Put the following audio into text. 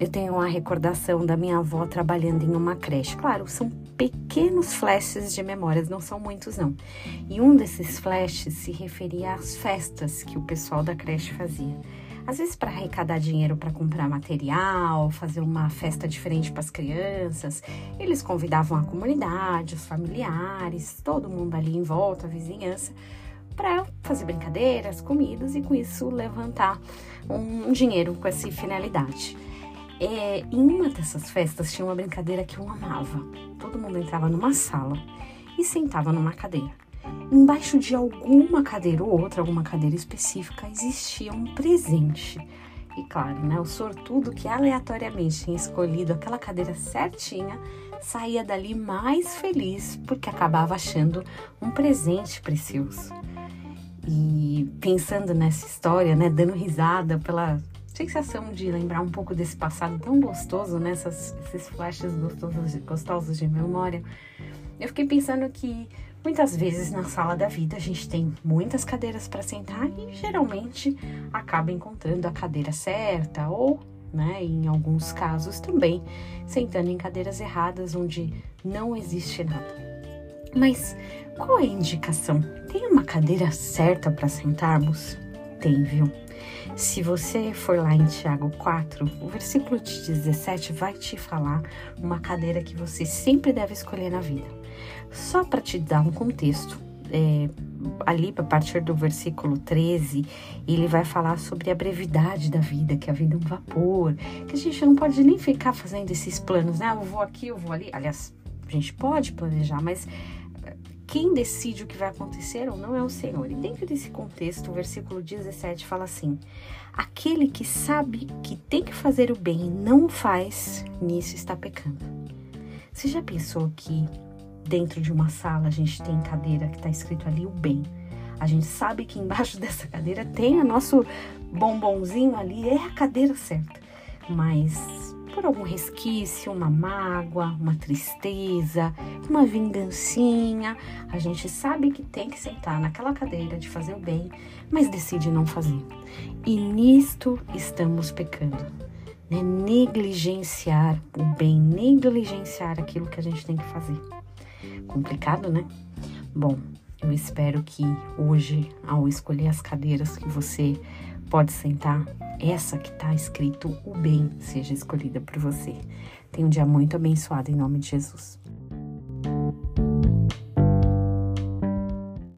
eu tenho uma recordação da minha avó trabalhando em uma creche. Claro, são pequenos flashes de memórias, não são muitos não. E um desses flashes se referia às festas que o pessoal da creche fazia. Às vezes para arrecadar dinheiro para comprar material, fazer uma festa diferente para as crianças, eles convidavam a comunidade, os familiares, todo mundo ali em volta, a vizinhança, para fazer brincadeiras, comidas e com isso levantar um dinheiro com essa finalidade. É, em uma dessas festas tinha uma brincadeira que eu amava. Todo mundo entrava numa sala e sentava numa cadeira. Embaixo de alguma cadeira ou outra, alguma cadeira específica, existia um presente. E claro, né, o sortudo que aleatoriamente tinha escolhido aquela cadeira certinha saía dali mais feliz porque acabava achando um presente precioso. E pensando nessa história, né, dando risada pela sensação de lembrar um pouco desse passado tão gostoso, né? Essas, esses flashes gostosos, gostosos de memória. Eu fiquei pensando que muitas vezes na sala da vida a gente tem muitas cadeiras para sentar e geralmente acaba encontrando a cadeira certa ou, né, em alguns casos também, sentando em cadeiras erradas onde não existe nada. Mas qual é a indicação? Tem uma cadeira certa para sentarmos? Tem, viu? Se você for lá em Tiago 4, o versículo de 17 vai te falar uma cadeira que você sempre deve escolher na vida. Só para te dar um contexto, é, ali a partir do versículo 13, ele vai falar sobre a brevidade da vida, que a vida é um vapor, que a gente não pode nem ficar fazendo esses planos, né? Eu vou aqui, eu vou ali. Aliás, a gente pode planejar, mas quem decide o que vai acontecer ou não é o Senhor. E dentro desse contexto, o versículo 17 fala assim: Aquele que sabe que tem que fazer o bem e não o faz, nisso está pecando. Você já pensou que dentro de uma sala a gente tem cadeira que está escrito ali o bem? A gente sabe que embaixo dessa cadeira tem o nosso bombonzinho ali, é a cadeira certa. Mas por algum resquício, uma mágoa, uma tristeza, uma vingancinha. A gente sabe que tem que sentar naquela cadeira de fazer o bem, mas decide não fazer. E nisto estamos pecando. Né? Negligenciar o bem, negligenciar aquilo que a gente tem que fazer. Complicado, né? Bom, eu espero que hoje, ao escolher as cadeiras que você pode sentar, essa que está escrito o bem seja escolhida por você. Tenha um dia muito abençoado em nome de Jesus.